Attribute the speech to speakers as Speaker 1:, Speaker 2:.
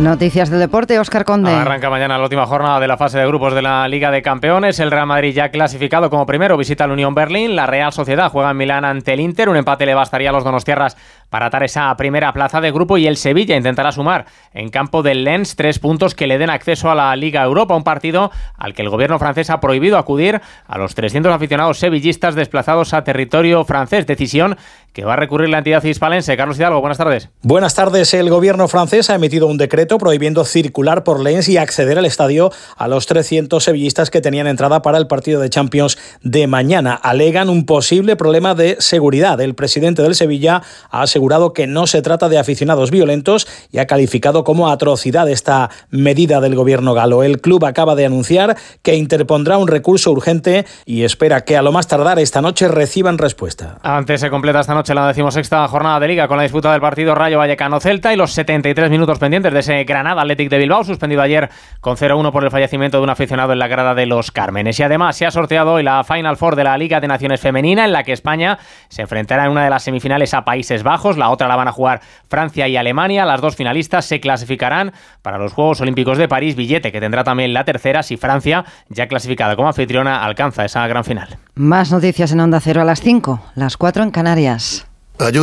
Speaker 1: Noticias del deporte, Óscar Conde.
Speaker 2: Arranca mañana la última jornada de la fase de grupos de la Liga de Campeones. El Real Madrid ya clasificado como primero visita la Unión Berlín. La Real Sociedad juega en Milán ante el Inter. Un empate le bastaría a los donostiarras para atar esa primera plaza de grupo y el Sevilla intentará sumar en campo del Lens tres puntos que le den acceso a la Liga Europa, un partido al que el gobierno francés ha prohibido acudir a los 300 aficionados sevillistas desplazados a territorio francés. Decisión que va a recurrir la entidad hispalense. Carlos Hidalgo, buenas tardes.
Speaker 3: Buenas tardes. El gobierno francés ha emitido un decreto prohibiendo circular por Lens y acceder al estadio a los 300 sevillistas que tenían entrada para el partido de Champions de mañana. Alegan un posible problema de seguridad. El presidente del Sevilla ha asegurado que no se trata de aficionados violentos y ha calificado como atrocidad esta medida del gobierno galo. El club acaba de anunciar que interpondrá un recurso urgente y espera que a lo más tardar esta noche reciban respuesta.
Speaker 2: Antes se completa esta noche la decimosexta jornada de liga con la disputa del partido Rayo Vallecano-Celta y los 73 minutos pendientes de ese Granada Athletic de Bilbao, suspendido ayer con 0-1 por el fallecimiento de un aficionado en la grada de los Cármenes. Y además se ha sorteado hoy la Final Four de la Liga de Naciones Femenina, en la que España se enfrentará en una de las semifinales a Países Bajos, la otra la van a jugar Francia y Alemania. Las dos finalistas se clasificarán para los Juegos Olímpicos de París, billete que tendrá también la tercera si Francia, ya clasificada como anfitriona, alcanza esa gran final.
Speaker 1: Más noticias en Onda Cero a las 5, las 4 en Canarias.